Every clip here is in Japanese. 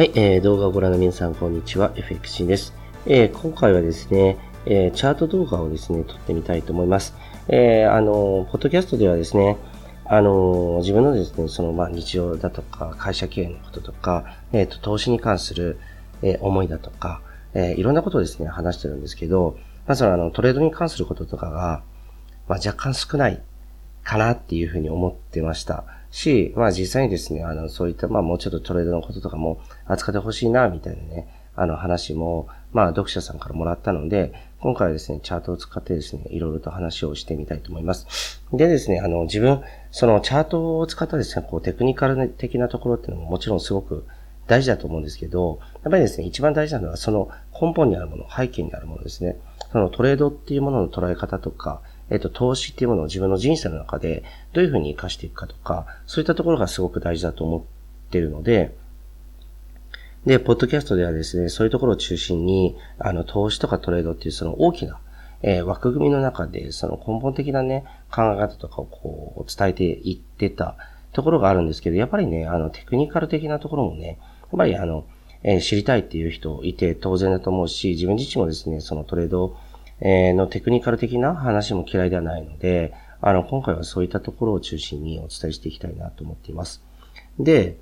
はい、えー、動画をご覧の皆さん、こんにちは。FXC です。えー、今回はですね、えー、チャート動画をですね、撮ってみたいと思います。えー、あの、ポッドキャストではですね、あの、自分のですね、その、まあ、日常だとか、会社経営のこととか、えっ、と、投資に関する、え、思いだとか、え、いろんなことをですね、話してるんですけど、まずは、あの、トレードに関することとかが、まあ、若干少ないかなっていうふうに思ってました。し、まあ実際にですね、あの、そういった、まあもうちょっとトレードのこととかも扱ってほしいな、みたいなね、あの話も、まあ読者さんからもらったので、今回はですね、チャートを使ってですね、いろいろと話をしてみたいと思います。でですね、あの、自分、そのチャートを使ったですね、こうテクニカル的なところっていうのももちろんすごく大事だと思うんですけど、やっぱりですね、一番大事なのはその根本にあるもの、背景にあるものですね。そのトレードっていうものの捉え方とか、えっ、と、投資っていうものを自分の人生の中でどういうふうに活かしていくかとか、そういったところがすごく大事だと思ってるので、で、ポッドキャストではですね、そういうところを中心に、あの、投資とかトレードっていうその大きな、えー、枠組みの中で、その根本的なね、考え方とかをこう、伝えていってたところがあるんですけど、やっぱりね、あの、テクニカル的なところもね、やっぱりあの、えー、知りたいっていう人いて当然だと思うし、自分自身もですね、そのトレードえのテクニカル的な話も嫌いではないので、あの、今回はそういったところを中心にお伝えしていきたいなと思っています。で、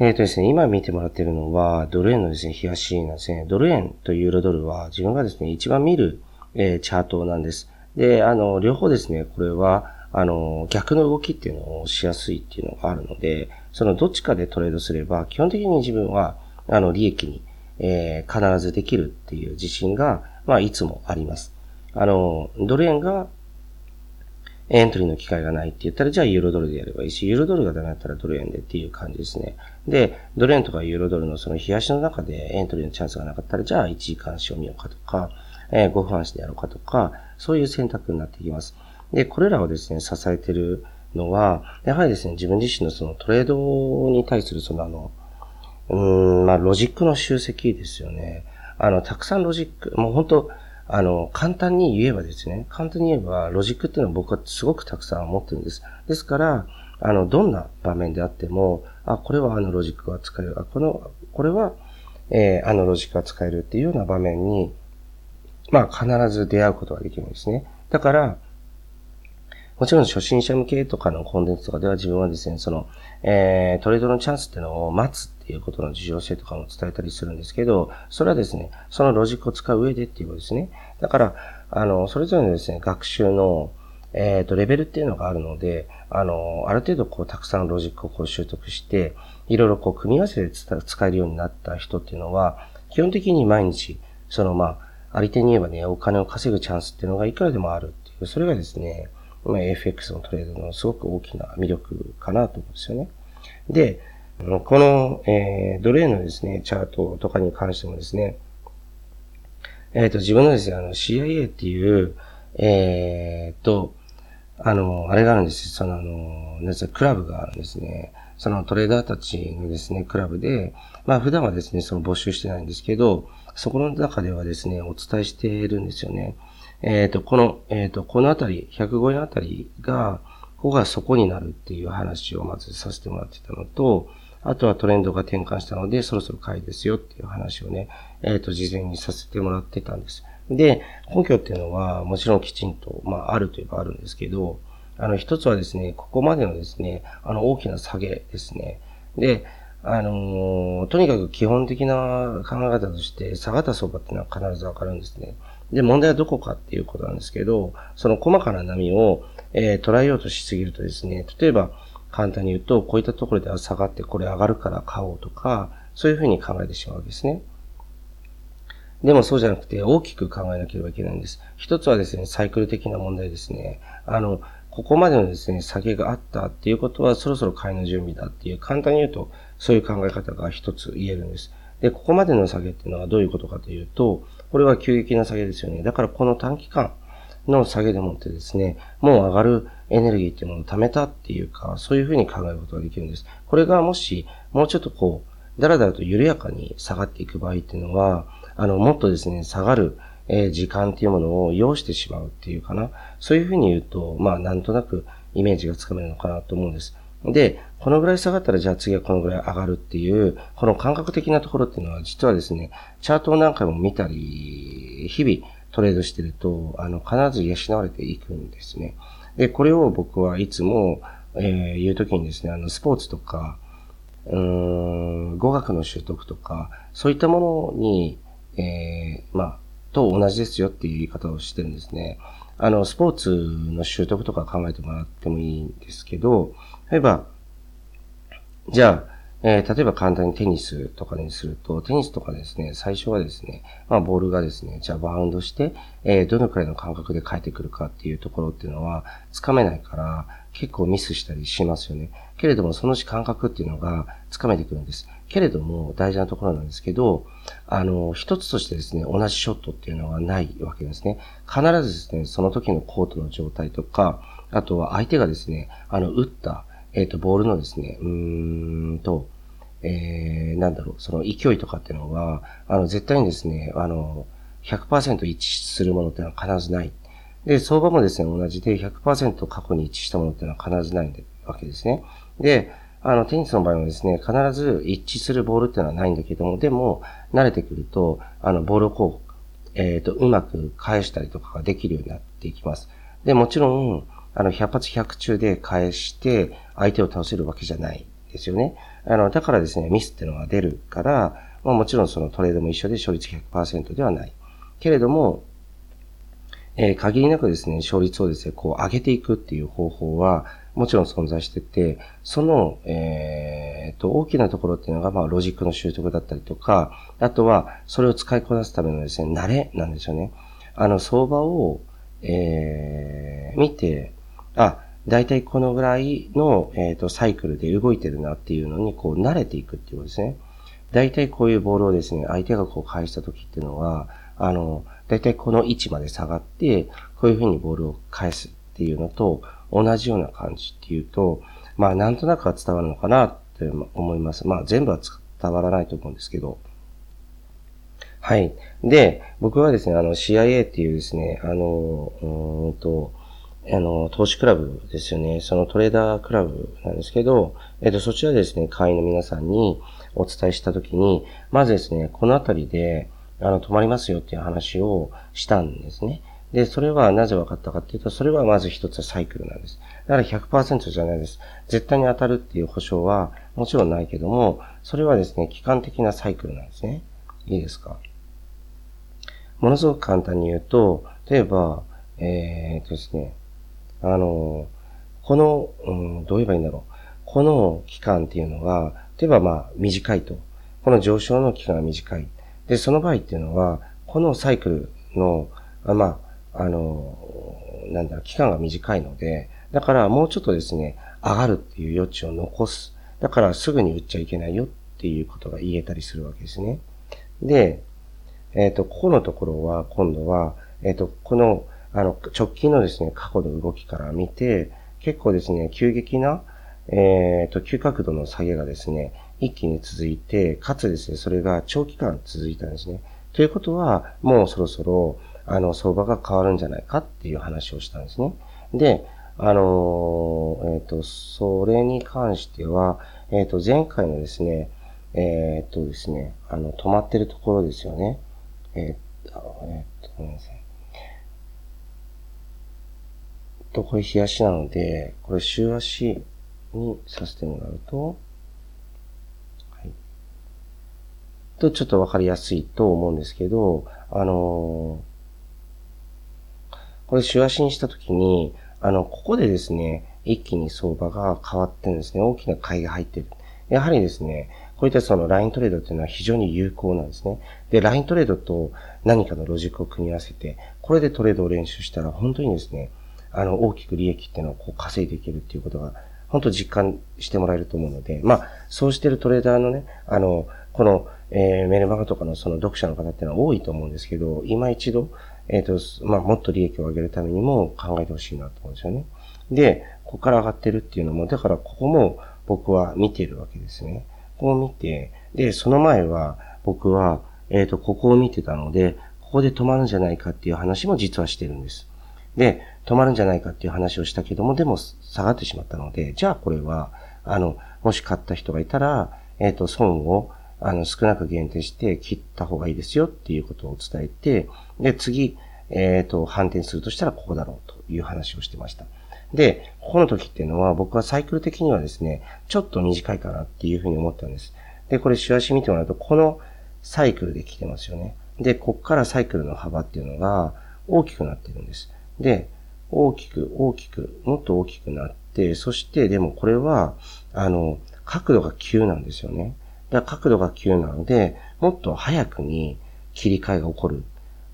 えっ、ー、とですね、今見てもらっているのは、ドル円のですね、冷やしなんですね。ドル円とユーロドルは自分がですね、一番見る、えー、チャートなんです。で、あの、両方ですね、これは、あの、逆の動きっていうのをしやすいっていうのがあるので、そのどっちかでトレードすれば、基本的に自分は、あの、利益に、えー、必ずできるっていう自信が、まあ、いつもあります。あの、ドル円がエントリーの機会がないって言ったら、じゃあユーロドルでやればいいし、ユーロドルがダメだったらドル円でっていう感じですね。で、ドル円とかユーロドルのその冷やしの中でエントリーのチャンスがなかったら、じゃあ1時間足を見ようかとか、えー、5分足でやろうかとか、そういう選択になってきます。で、これらをですね、支えてるのは、やはりですね、自分自身のそのトレードに対するそのあの、うーん、まあ、ロジックの集積ですよね。あの、たくさんロジック、もう本当あの、簡単に言えばですね、簡単に言えば、ロジックっていうのは僕はすごくたくさん持ってるんです。ですから、あの、どんな場面であっても、あ、これはあのロジックが使える。あ、この、これは、えー、あのロジックが使えるっていうような場面に、まあ、必ず出会うことができるんですね。だから、もちろん初心者向けとかのコンテンツとかでは自分はですね、その、えー、トレードのチャンスっていうのを待つっていうことの重要性とかも伝えたりするんですけど、それはですね、そのロジックを使う上でっていうことですね。だから、あの、それぞれのですね、学習の、えっ、ー、と、レベルっていうのがあるので、あの、ある程度こう、たくさんロジックをこう習得して、いろいろこう、組み合わせで使えるようになった人っていうのは、基本的に毎日、そのまあ、あり手に言えばね、お金を稼ぐチャンスっていうのがいくらでもあるっていう、それがですね、まあ、FX のトレードのすごく大きな魅力かなと思うんですよね。で、この、えー、ドル円のですね、チャートとかに関してもですね、えっ、ー、と、自分のですね、あの、CIA っていう、えー、と、あの、あれがあるんですよ。その、あの、なんクラブがあるんですね。そのトレーダーたちのですね、クラブで、まあ普段はですね、その募集してないんですけど、そこの中ではですね、お伝えしているんですよね。えっ、ー、と、この、えっ、ー、と、このあたり、105円あたりが、ここが底になるっていう話をまずさせてもらってたのと、あとはトレンドが転換したので、そろそろ買いですよっていう話をね、えっ、ー、と、事前にさせてもらってたんです。で、根拠っていうのは、もちろんきちんと、まあ、あるといえばあるんですけど、あの、一つはですね、ここまでのですね、あの、大きな下げですね。で、あのー、とにかく基本的な考え方として、下がった相場っていうのは必ずわかるんですね。で、問題はどこかっていうことなんですけど、その細かな波を、えー、捉えようとしすぎるとですね、例えば、簡単に言うと、こういったところでは下がってこれ上がるから買おうとか、そういうふうに考えてしまうわけですね。でもそうじゃなくて大きく考えなければいけないんです。一つはですね、サイクル的な問題ですね。あの、ここまでのですね、下げがあったっていうことはそろそろ買いの準備だっていう、簡単に言うとそういう考え方が一つ言えるんです。で、ここまでの下げっていうのはどういうことかというと、これは急激な下げですよね。だからこの短期間の下げでもってですね、もう上がるエネルギーっていうものを貯めたっていうか、そういうふうに考えることができるんです。これがもし、もうちょっとこう、だらだらと緩やかに下がっていく場合っていうのは、あの、もっとですね、下がる、え、時間っていうものを要してしまうっていうかな。そういうふうに言うと、まあ、なんとなくイメージがつかめるのかなと思うんです。で、このぐらい下がったらじゃあ次はこのぐらい上がるっていう、この感覚的なところっていうのは実はですね、チャートを何回も見たり、日々トレードしてると、あの、必ず養われていくんですね。で、これを僕はいつも、えー、言うときにですね、あの、スポーツとか、うーん、語学の習得とか、そういったものに、えー、まあ、と同じですよっていう言い方をしてるんですね。あの、スポーツの習得とか考えてもらってもいいんですけど、例えば、じゃあ、えー、例えば簡単にテニスとかにすると、テニスとかですね、最初はですね、まあボールがですね、じゃあバウンドして、えー、どのくらいの感覚で返ってくるかっていうところっていうのは、つかめないから、結構ミスしたりしますよね。けれども、そのうち感覚っていうのがつかめてくるんです。けれども、大事なところなんですけど、あの、一つとしてですね、同じショットっていうのはないわけですね。必ずですね、その時のコートの状態とか、あとは相手がですね、あの、打った、えっ、ー、と、ボールのですね、うーんと、えー、なんだろう、その勢いとかっていうのは、あの、絶対にですね、あの、100%一致するものっていうのは必ずない。で、相場もですね、同じで100%過去に一致したものっていうのは必ずないわけですね。で、あの、テニスの場合はですね、必ず一致するボールっていうのはないんだけども、でも、慣れてくると、あの、ボールをこう、えっ、ー、と、うまく返したりとかができるようになっていきます。で、もちろん、あの、百発百中で返して、相手を倒せるわけじゃないですよね。あの、だからですね、ミスっていうのが出るから、まあもちろんそのトレードも一緒で勝率100%ではない。けれども、えー、限りなくですね、勝率をですね、こう上げていくっていう方法は、もちろん存在してて、その、えー、と、大きなところっていうのが、まあ、ロジックの習得だったりとか、あとは、それを使いこなすためのですね、慣れなんですよね。あの、相場を、えー、見て、あ、大体このぐらいの、えっ、ー、と、サイクルで動いてるなっていうのに、こう、慣れていくっていうことですね。大体こういうボールをですね、相手がこう返した時っていうのは、あの、大体この位置まで下がって、こういう風にボールを返すっていうのと、同じような感じっていうと、まあ、なんとなくは伝わるのかなって思います。まあ、全部は伝わらないと思うんですけど。はい。で、僕はですね、あの、CIA っていうですね、あの、うんと、あの、投資クラブですよね。そのトレーダークラブなんですけど、えっと、そちらですね、会員の皆さんにお伝えしたときに、まずですね、このあたりで、あの、止まりますよっていう話をしたんですね。で、それはなぜ分かったかっていうと、それはまず一つはサイクルなんです。だから100%じゃないです。絶対に当たるっていう保証はもちろんないけども、それはですね、期間的なサイクルなんですね。いいですか？ものすごく簡単に言うと、例えば、えー、っとですね、あの、この、うん、どう言えばいいんだろう。この期間っていうのが、例えばまあ短いと。この上昇の期間が短い。で、その場合っていうのは、このサイクルの、あまあ、あの、なんだ、期間が短いので、だからもうちょっとですね、上がるっていう余地を残す。だからすぐに売っちゃいけないよっていうことが言えたりするわけですね。で、えっ、ー、と、ここのところは、今度は、えっ、ー、と、この、あの、直近のですね、過去の動きから見て、結構ですね、急激な、えっ、ー、と、急角度の下げがですね、一気に続いて、かつですね、それが長期間続いたんですね。ということは、もうそろそろ、あの、相場が変わるんじゃないかっていう話をしたんですね。で、あのえっ、ー、と、それに関しては、えっ、と、前回のですね、えっ、とですね、あの、止まってるところですよね。えっ、と、えっ、と、ごめんなさい。と、これ日足なので、これ週足にさせてもらうと、はい。と、ちょっとわかりやすいと思うんですけど、あのー、これ週足にしたときに、あの、ここでですね、一気に相場が変わってるんですね。大きな買いが入ってる。やはりですね、こういったそのライントレードっていうのは非常に有効なんですね。で、ライントレードと何かのロジックを組み合わせて、これでトレードを練習したら本当にですね、あの、大きく利益っていうのをこう稼いでいけるっていうことが、本当実感してもらえると思うので、まあ、そうしてるトレーダーのね、あの、この、えー、メルマガとかのその読者の方っていうのは多いと思うんですけど、今一度、えっ、ー、と、まあ、もっと利益を上げるためにも考えてほしいなと思うんですよね。で、ここから上がってるっていうのも、だからここも僕は見てるわけですね。ここを見て、で、その前は僕は、えっ、ー、と、ここを見てたので、ここで止まるんじゃないかっていう話も実はしてるんです。で、止まるんじゃないかっていう話をしたけども、でも下がってしまったので、じゃあこれは、あの、もし買った人がいたら、えっ、ー、と、損を、あの、少なく限定して切った方がいいですよっていうことを伝えて、で、次、えっ、ー、と、反転するとしたらここだろうという話をしてました。で、ここの時っていうのは僕はサイクル的にはですね、ちょっと短いかなっていうふうに思ったんです。で、これ、週足見てもらうと、このサイクルで来てますよね。で、こっからサイクルの幅っていうのが大きくなってるんです。で、大きく、大きく、もっと大きくなって、そしてでもこれは、あの、角度が急なんですよね。だから角度が急なので、もっと早くに切り替えが起こる。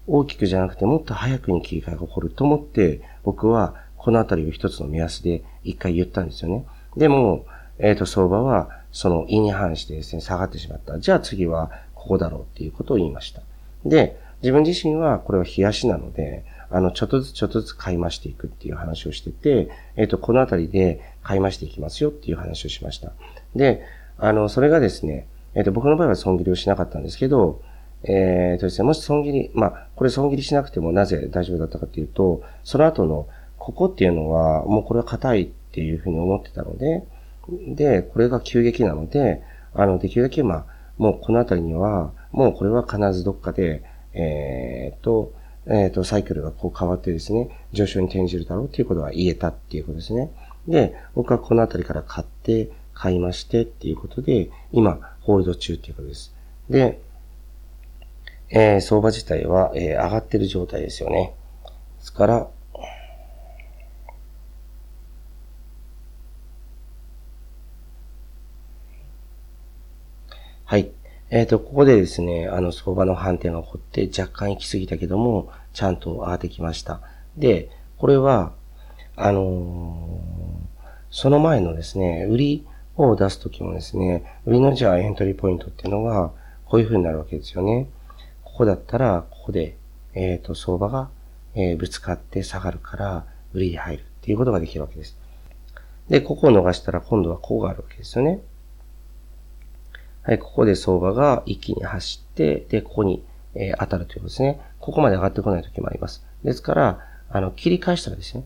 大きくじゃなくてもっと早くに切り替えが起こると思って、僕はこのあたりを一つの目安で一回言ったんですよね。でも、えっ、ー、と、相場はその意に反してですね、下がってしまった。じゃあ次はここだろうっていうことを言いました。で、自分自身はこれは冷やしなので、あの、ちょっとずつちょっとずつ買い増していくっていう話をしてて、えっ、と、このあたりで買い増していきますよっていう話をしました。で、あの、それがですね、えっ、と、僕の場合は損切りをしなかったんですけど、えっ、ー、とですね、もし損切り、まあ、これ損切りしなくてもなぜ大丈夫だったかっていうと、その後の、ここっていうのは、もうこれは硬いっていうふうに思ってたので、で、これが急激なので、あの、できるだけ、まあ、もうこのあたりには、もうこれは必ずどっかで、えっ、と、えっ、ー、と、サイクルがこう変わってですね、上昇に転じるだろうっていうことは言えたっていうことですね。で、僕はこのあたりから買って、買いましてっていうことで、今、ホールド中っていうことです。で、えー、相場自体は、えー、上がってる状態ですよね。ですから、はい。えっ、ー、と、ここでですね、あの、相場の反転が起こって若干行き過ぎたけども、ちゃんと上がってきました。で、これは、あのー、その前のですね、売りを出すときもですね、売りのじゃあエントリーポイントっていうのは、こういう風になるわけですよね。ここだったら、ここで、えっ、ー、と、相場が、えー、ぶつかって下がるから、売りに入るっていうことができるわけです。で、ここを逃したら今度はこうがあるわけですよね。はい、ここで相場が一気に走って、で、ここに、えー、当たるということですね。ここまで上がってこない時もあります。ですから、あの、切り返したらですね、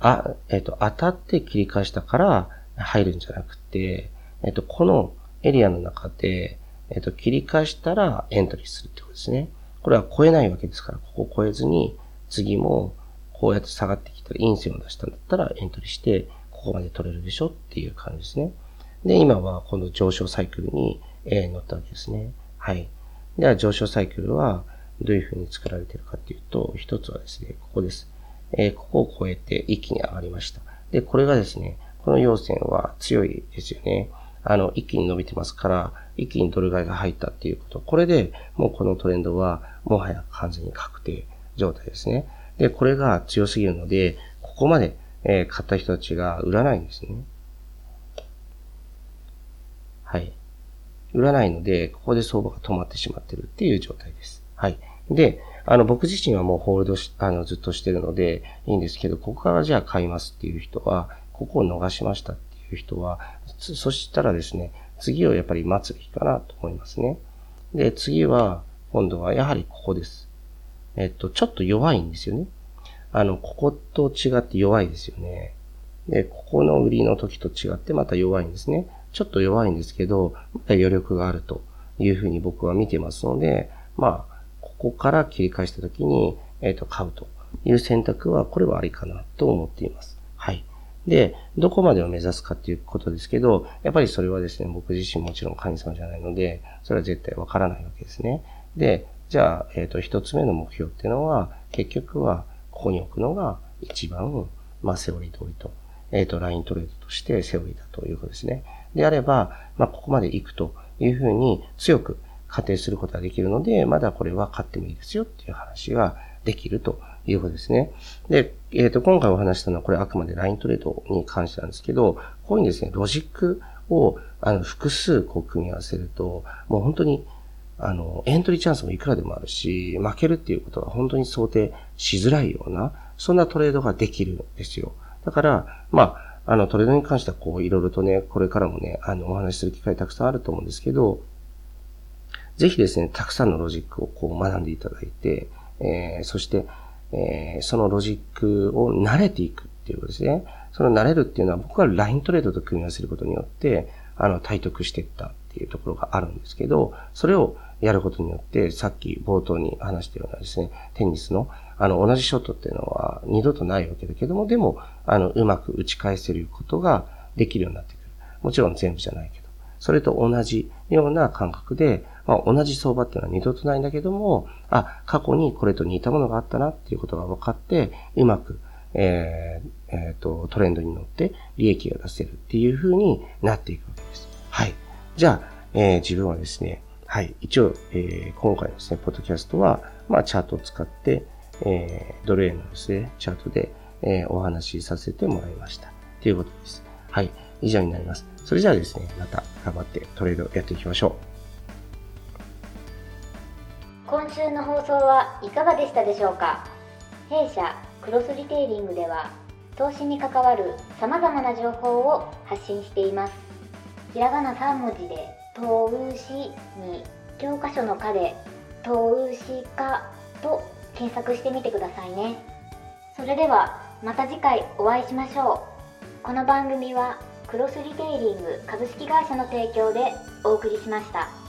あ、えっ、ー、と、当たって切り返したから入るんじゃなくて、えっ、ー、と、このエリアの中で、えっ、と、切り返したらエントリーするってことですね。これは超えないわけですから、ここを超えずに、次もこうやって下がってきたら、陰線を出したんだったらエントリーして、ここまで取れるでしょっていう感じですね。で、今はこの上昇サイクルにえー、乗ったわけですね。はい。では、上昇サイクルはどういうふうに作られているかっていうと、一つはですね、ここです。えー、ここを超えて一気に上がりました。で、これがですね、この陽線は強いですよね。あの、一気に伸びてますから、一気にドル買いが入ったっていうこと。これで、もうこのトレンドは、もはや完全に確定状態ですね。で、これが強すぎるので、ここまで、え、買った人たちが売らないんですね。はい。売らないので、ここで相場が止まってしまってるっていう状態です。はい。で、あの、僕自身はもうホールドし、あの、ずっとしてるのでいいんですけど、ここからじゃあ買いますっていう人は、ここを逃しましたっていう人は、そしたらですね、次をやっぱり待つべきかなと思いますね。で、次は、今度はやはりここです。えっと、ちょっと弱いんですよね。あの、ここと違って弱いですよね。で、ここの売りの時と違ってまた弱いんですね。ちょっと弱いんですけど、まだ余力があるというふうに僕は見てますので、まあ、ここから切り返した時に、えっ、ー、と、買うという選択は、これはありかなと思っています。はい。で、どこまでを目指すかっていうことですけど、やっぱりそれはですね、僕自身もちろん神様じゃないので、それは絶対わからないわけですね。で、じゃあ、えっ、ー、と、一つ目の目標っていうのは、結局は、ここに置くのが一番、まあ、セオリー通りと、えっ、ー、と、ライントレードとしてセオリーだということですね。であれば、まあ、ここまで行くというふうに強く仮定することができるので、まだこれは買ってもいいですよっていう話ができるということですね。で、えっ、ー、と、今回お話したのはこれあくまでライントレードに関してなんですけど、こういうですね、ロジックをあの複数こう組み合わせると、もう本当にあの、エントリーチャンスもいくらでもあるし、負けるっていうことは本当に想定しづらいような、そんなトレードができるんですよ。だから、まあ、あの、トレードに関しては、こう、いろいろとね、これからもね、あの、お話しする機会たくさんあると思うんですけど、ぜひですね、たくさんのロジックをこう学んでいただいて、えー、そして、えー、そのロジックを慣れていくっていうことですね。その慣れるっていうのは僕はライントレードと組み合わせることによって、あの、体得していったっていうところがあるんですけど、それをやることによって、さっき冒頭に話したようなですね、テニスの、あの、同じショットっていうのは二度とないわけだけども、でも、あの、うまく打ち返せることができるようになってくる。もちろん全部じゃないけど。それと同じような感覚で、まあ、同じ相場っていうのは二度とないんだけども、あ、過去にこれと似たものがあったなっていうことが分かって、うまく、えー、えー、と、トレンドに乗って利益が出せるっていう風になっていくわけです。はい。じゃあ、えー、自分はですね、はい。一応、えー、今回のですね、ポッドキャストは、まあ、チャートを使って、えー、ドル円のですね、チャートで、えー、お話しさせてもらいました。ということです。はい。以上になります。それじゃあですね、また頑張ってトレードやっていきましょう。今週の放送はいかがでしたでしょうか？弊社クロスリテイリングでは投資に関わるさまざまな情報を発信していますひらがな3文字で「投資」に教科書の「科」で「投資家」と検索してみてくださいねそれではまた次回お会いしましょうこの番組はクロスリテイリング株式会社の提供でお送りしました。